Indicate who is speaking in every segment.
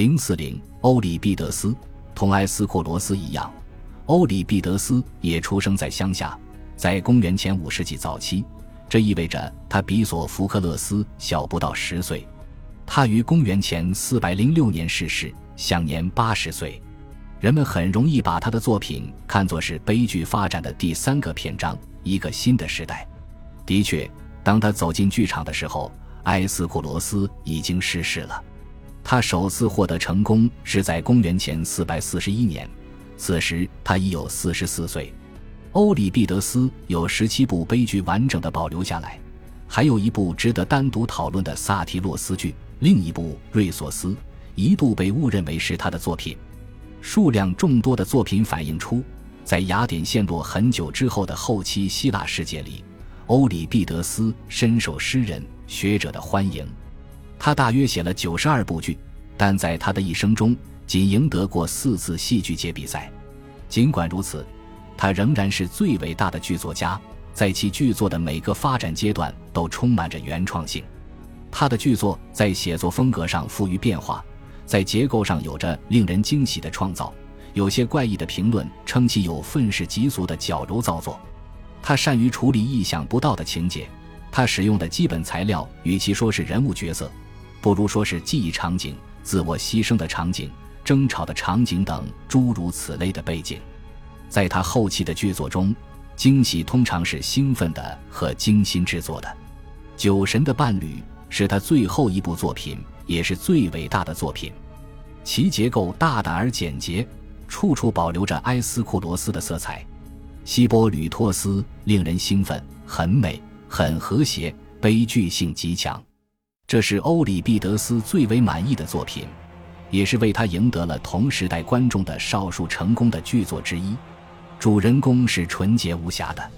Speaker 1: 零四零，欧里庇得斯同埃斯库罗斯一样，欧里庇得斯也出生在乡下，在公元前五世纪早期，这意味着他比索福克勒斯小不到十岁。他于公元前四百零六年逝世，享年八十岁。人们很容易把他的作品看作是悲剧发展的第三个篇章，一个新的时代。的确，当他走进剧场的时候，埃斯库罗斯已经逝世了。他首次获得成功是在公元前四百四十一年，此时他已有四十四岁。欧里庇得斯有十七部悲剧完整的保留下来，还有一部值得单独讨论的萨提洛斯剧，另一部《瑞索斯》一度被误认为是他的作品。数量众多的作品反映出，在雅典陷落很久之后的后期希腊世界里，欧里庇得斯深受诗人、学者的欢迎。他大约写了九十二部剧，但在他的一生中仅赢得过四次戏剧节比赛。尽管如此，他仍然是最伟大的剧作家，在其剧作的每个发展阶段都充满着原创性。他的剧作在写作风格上富于变化。在结构上有着令人惊喜的创造，有些怪异的评论称其有愤世嫉俗的矫揉造作。他善于处理意想不到的情节，他使用的基本材料与其说是人物角色，不如说是记忆场景、自我牺牲的场景、争吵的场景等诸如此类的背景。在他后期的剧作中，惊喜通常是兴奋的和精心制作的。《酒神的伴侣》是他最后一部作品。也是最伟大的作品，其结构大胆而简洁，处处保留着埃斯库罗斯的色彩。希波吕托斯令人兴奋，很美，很和谐，悲剧性极强。这是欧里庇得斯最为满意的作品，也是为他赢得了同时代观众的少数成功的剧作之一。主人公是纯洁无瑕的。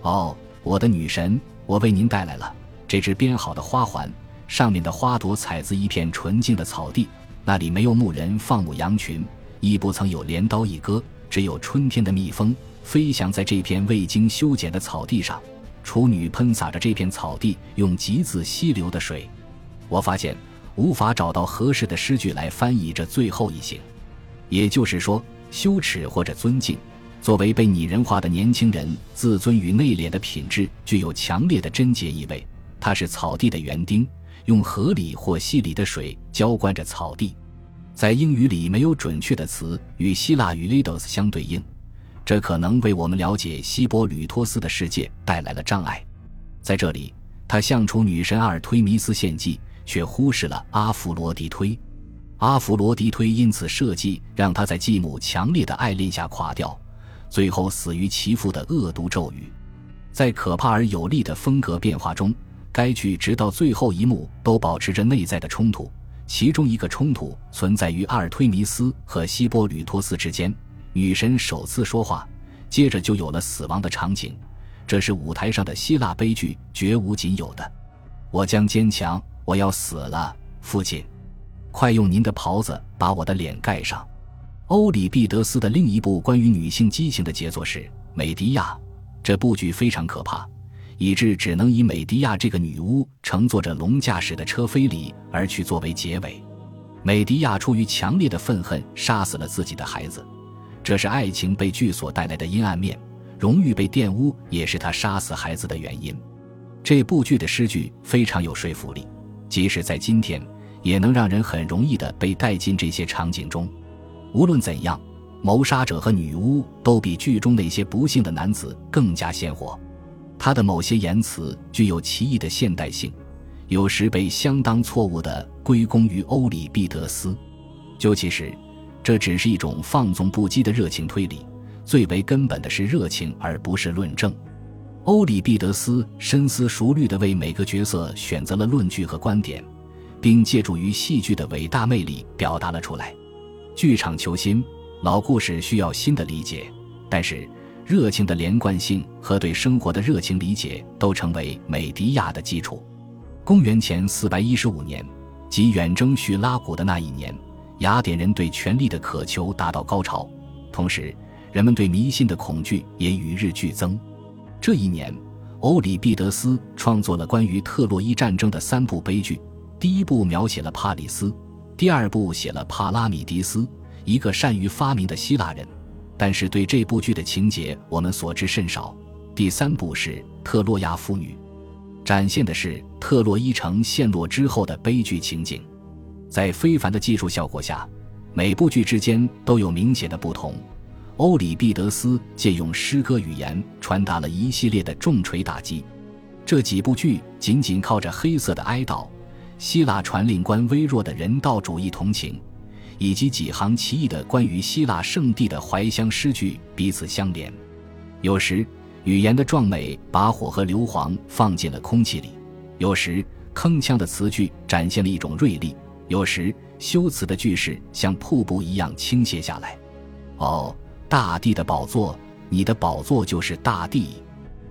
Speaker 1: 哦，我的女神，我为您带来了这只编好的花环。上面的花朵采自一片纯净的草地，那里没有牧人放牧羊群，亦不曾有镰刀一割，只有春天的蜜蜂飞翔在这片未经修剪的草地上。处女喷洒着这片草地，用极自溪流的水。我发现无法找到合适的诗句来翻译这最后一行，也就是说，羞耻或者尊敬，作为被拟人化的年轻人自尊与内敛的品质，具有强烈的贞洁意味。它是草地的园丁。用河里或溪里的水浇灌着草地，在英语里没有准确的词与希腊语 “lidos” 相对应，这可能为我们了解希波吕托斯的世界带来了障碍。在这里，他向处女神阿尔忒弥斯献祭，却忽视了阿弗罗狄忒。阿弗罗狄忒因此设计让他在继母强烈的爱恋下垮掉，最后死于其父的恶毒咒语。在可怕而有力的风格变化中。该剧直到最后一幕都保持着内在的冲突，其中一个冲突存在于阿尔忒弥斯和希波吕托斯之间。女神首次说话，接着就有了死亡的场景，这是舞台上的希腊悲剧绝无仅有的。我将坚强，我要死了，父亲，快用您的袍子把我的脸盖上。欧里庇得斯的另一部关于女性激情的杰作是《美狄亚》，这部剧非常可怕。以致只能以美狄亚这个女巫乘坐着龙驾驶的车飞离而去作为结尾。美狄亚出于强烈的愤恨，杀死了自己的孩子，这是爱情被剧所带来的阴暗面；荣誉被玷污，也是他杀死孩子的原因。这部剧的诗句非常有说服力，即使在今天，也能让人很容易地被带进这些场景中。无论怎样，谋杀者和女巫都比剧中那些不幸的男子更加鲜活。他的某些言辞具有奇异的现代性，有时被相当错误地归功于欧里庇得斯。究其实，这只是一种放纵不羁的热情推理。最为根本的是热情，而不是论证。欧里庇得斯深思熟虑地为每个角色选择了论据和观点，并借助于戏剧的伟大魅力表达了出来。剧场求新，老故事需要新的理解，但是。热情的连贯性和对生活的热情理解都成为美迪亚的基础。公元前四百一十五年，即远征叙拉古的那一年，雅典人对权力的渴求达到高潮，同时人们对迷信的恐惧也与日俱增。这一年，欧里庇得斯创作了关于特洛伊战争的三部悲剧。第一部描写了帕里斯，第二部写了帕拉米迪斯，一个善于发明的希腊人，但是对这部剧的情节我们所知甚少。第三部是特洛亚妇女，展现的是特洛伊城陷落之后的悲剧情景。在非凡的技术效果下，每部剧之间都有明显的不同。欧里庇得斯借用诗歌语言传达了一系列的重锤打击。这几部剧仅仅靠着黑色的哀悼。希腊传令官微弱的人道主义同情，以及几行奇异的关于希腊圣地的怀乡诗句彼此相连。有时，语言的壮美把火和硫磺放进了空气里；有时，铿锵的词句展现了一种锐利；有时，修辞的句式像瀑布一样倾泻下来。哦，大地的宝座，你的宝座就是大地。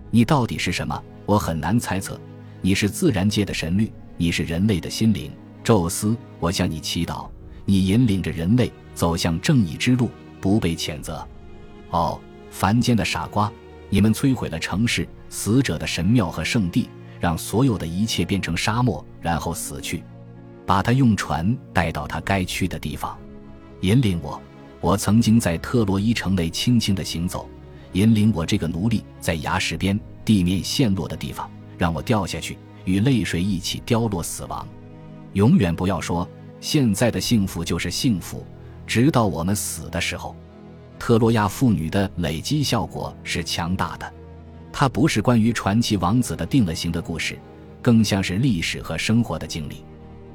Speaker 1: 你到底是什么？我很难猜测。你是自然界的神律。你是人类的心灵，宙斯，我向你祈祷，你引领着人类走向正义之路，不被谴责。哦，凡间的傻瓜，你们摧毁了城市、死者的神庙和圣地，让所有的一切变成沙漠，然后死去。把他用船带到他该去的地方，引领我。我曾经在特洛伊城内轻轻地行走，引领我这个奴隶在崖石边地面陷落的地方，让我掉下去。与泪水一起凋落，死亡。永远不要说现在的幸福就是幸福，直到我们死的时候。特洛亚妇女的累积效果是强大的，它不是关于传奇王子的定了型的故事，更像是历史和生活的经历。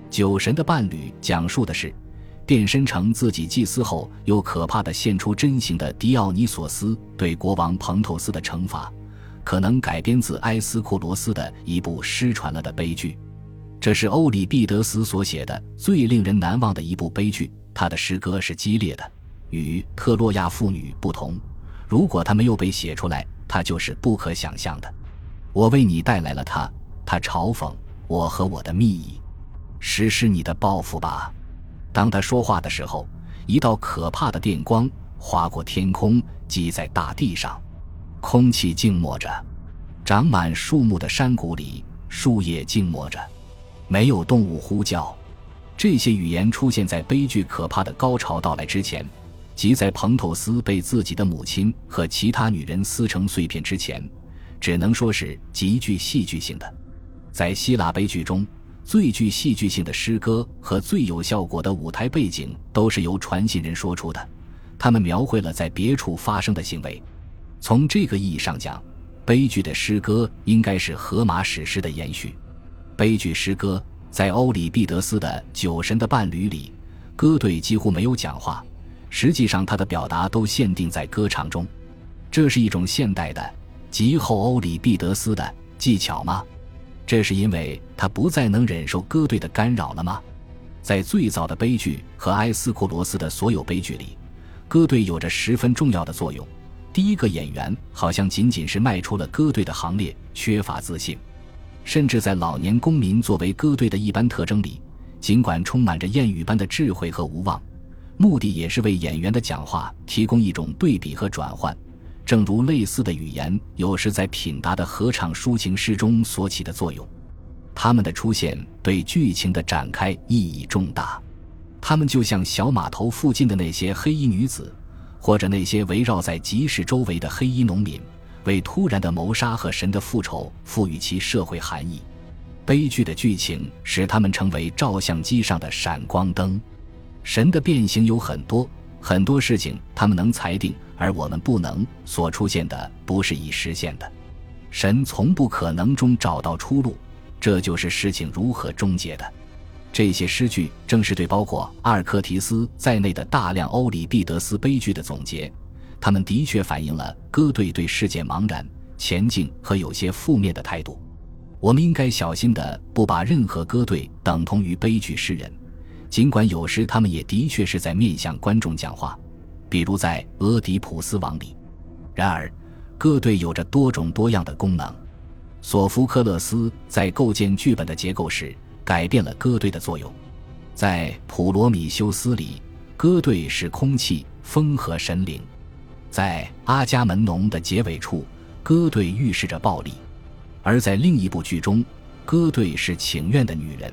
Speaker 1: 酒神的伴侣讲述的是变身成自己祭司后又可怕的现出真形的狄奥尼索斯对国王彭透斯的惩罚。可能改编自埃斯库罗斯的一部失传了的悲剧，这是欧里庇得斯所写的最令人难忘的一部悲剧。他的诗歌是激烈的，与《特洛亚妇女》不同。如果他没有被写出来，他就是不可想象的。我为你带来了他，他嘲讽我和我的秘密。实施你的报复吧。当他说话的时候，一道可怕的电光划过天空，击在大地上。空气静默着，长满树木的山谷里，树叶静默着，没有动物呼叫。这些语言出现在悲剧可怕的高潮到来之前，即在彭透斯被自己的母亲和其他女人撕成碎片之前，只能说是极具戏剧性的。在希腊悲剧中，最具戏剧性的诗歌和最有效果的舞台背景都是由传信人说出的，他们描绘了在别处发生的行为。从这个意义上讲，悲剧的诗歌应该是荷马史诗的延续。悲剧诗歌在欧里庇得斯的《酒神的伴侣》里，歌队几乎没有讲话，实际上他的表达都限定在歌唱中。这是一种现代的极后欧里庇得斯的技巧吗？这是因为他不再能忍受歌队的干扰了吗？在最早的悲剧和埃斯库罗斯的所有悲剧里，歌队有着十分重要的作用。第一个演员好像仅仅是迈出了歌队的行列，缺乏自信，甚至在老年公民作为歌队的一般特征里，尽管充满着谚语般的智慧和无望，目的也是为演员的讲话提供一种对比和转换，正如类似的语言有时在品达的合唱抒情诗中所起的作用。他们的出现对剧情的展开意义重大，他们就像小码头附近的那些黑衣女子。或者那些围绕在集市周围的黑衣农民，为突然的谋杀和神的复仇赋予其社会含义。悲剧的剧情使他们成为照相机上的闪光灯。神的变形有很多，很多事情他们能裁定，而我们不能。所出现的不是已实现的。神从不可能中找到出路，这就是事情如何终结的。这些诗句正是对包括阿尔克提斯在内的大量欧里庇得斯悲剧的总结，他们的确反映了歌队对世界茫然、前进和有些负面的态度。我们应该小心的不把任何歌队等同于悲剧诗人，尽管有时他们也的确是在面向观众讲话，比如在《俄狄浦斯王》里。然而，歌队有着多种多样的功能。索福克勒斯在构建剧本的结构时。改变了歌队的作用，在《普罗米修斯》里，歌队是空气、风和神灵；在《阿伽门农》的结尾处，歌队预示着暴力；而在另一部剧中，歌队是请愿的女人。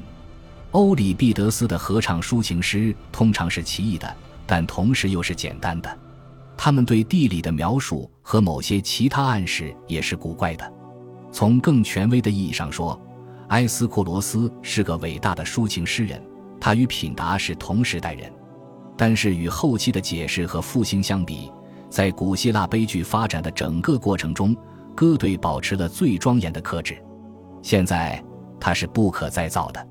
Speaker 1: 欧里庇得斯的合唱抒情诗通常是奇异的，但同时又是简单的。他们对地理的描述和某些其他暗示也是古怪的。从更权威的意义上说，埃斯库罗斯是个伟大的抒情诗人，他与品达是同时代人。但是与后期的解释和复兴相比，在古希腊悲剧发展的整个过程中，歌队保持了最庄严的克制。现在，它是不可再造的。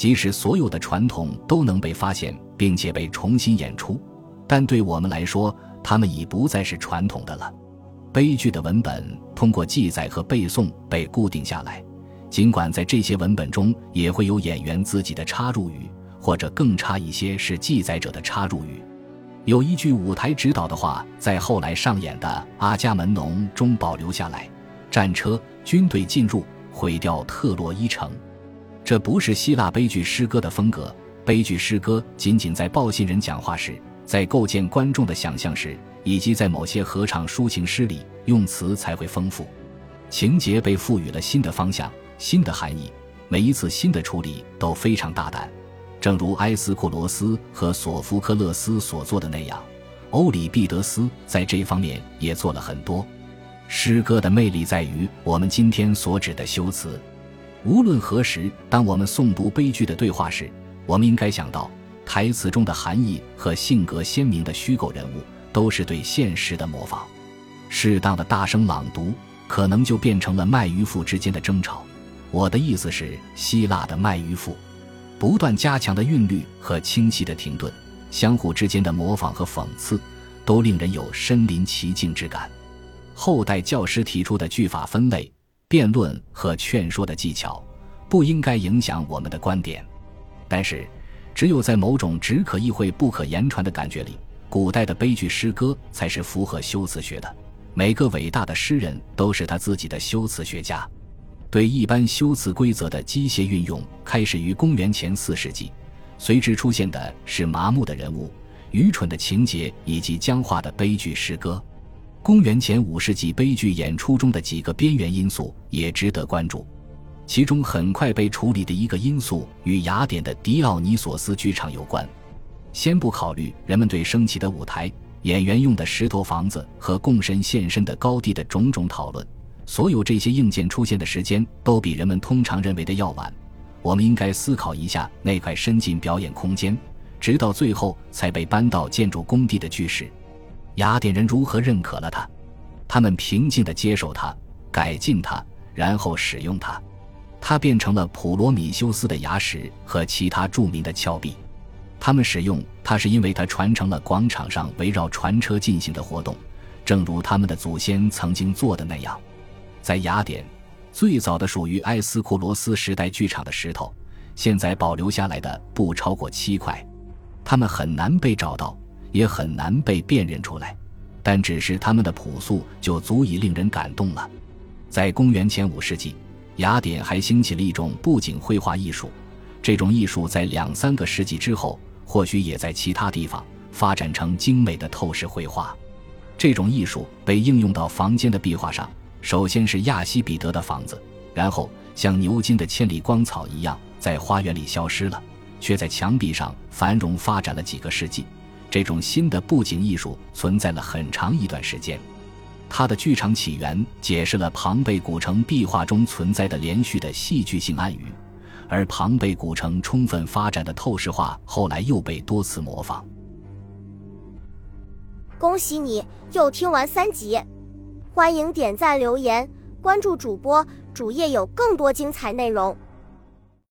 Speaker 1: 即使所有的传统都能被发现并且被重新演出，但对我们来说，它们已不再是传统的了。悲剧的文本通过记载和背诵被固定下来，尽管在这些文本中也会有演员自己的插入语，或者更差一些是记载者的插入语。有一句舞台指导的话在后来上演的《阿伽门农》中保留下来：“战车、军队进入，毁掉特洛伊城。”这不是希腊悲剧诗歌的风格。悲剧诗歌仅仅在报信人讲话时，在构建观众的想象时，以及在某些合唱抒情诗里，用词才会丰富，情节被赋予了新的方向、新的含义。每一次新的处理都非常大胆，正如埃斯库罗斯和索福克勒斯所做的那样。欧里庇得斯在这方面也做了很多。诗歌的魅力在于我们今天所指的修辞。无论何时，当我们诵读悲剧的对话时，我们应该想到台词中的含义和性格鲜明的虚构人物都是对现实的模仿。适当的大声朗读，可能就变成了卖鱼妇之间的争吵。我的意思是，希腊的卖鱼妇，不断加强的韵律和清晰的停顿，相互之间的模仿和讽刺，都令人有身临其境之感。后代教师提出的句法分类。辩论和劝说的技巧不应该影响我们的观点，但是，只有在某种只可意会不可言传的感觉里，古代的悲剧诗歌才是符合修辞学的。每个伟大的诗人都是他自己的修辞学家。对一般修辞规则的机械运用开始于公元前四世纪，随之出现的是麻木的人物、愚蠢的情节以及僵化的悲剧诗歌。公元前五世纪悲剧演出中的几个边缘因素也值得关注，其中很快被处理的一个因素与雅典的狄奥尼索斯剧场有关。先不考虑人们对升起的舞台、演员用的石头房子和供神献身的高地的种种讨论，所有这些硬件出现的时间都比人们通常认为的要晚。我们应该思考一下那块伸进表演空间，直到最后才被搬到建筑工地的巨石。雅典人如何认可了它？他们平静地接受它，改进它，然后使用它。它变成了普罗米修斯的牙石和其他著名的峭壁。他们使用它是因为它传承了广场上围绕船车进行的活动，正如他们的祖先曾经做的那样。在雅典，最早的属于埃斯库罗斯时代剧场的石头，现在保留下来的不超过七块，它们很难被找到。也很难被辨认出来，但只是他们的朴素就足以令人感动了。在公元前五世纪，雅典还兴起了一种布景绘画艺术，这种艺术在两三个世纪之后，或许也在其他地方发展成精美的透视绘画。这种艺术被应用到房间的壁画上，首先是亚西比德的房子，然后像牛津的千里光草一样，在花园里消失了，却在墙壁上繁荣发展了几个世纪。这种新的布景艺术存在了很长一段时间，它的剧场起源解释了庞贝古城壁画中存在的连续的戏剧性暗语，而庞贝古城充分发展的透视画后来又被多次模仿。
Speaker 2: 恭喜你又听完三集，欢迎点赞、留言、关注主播，主页有更多精彩内容。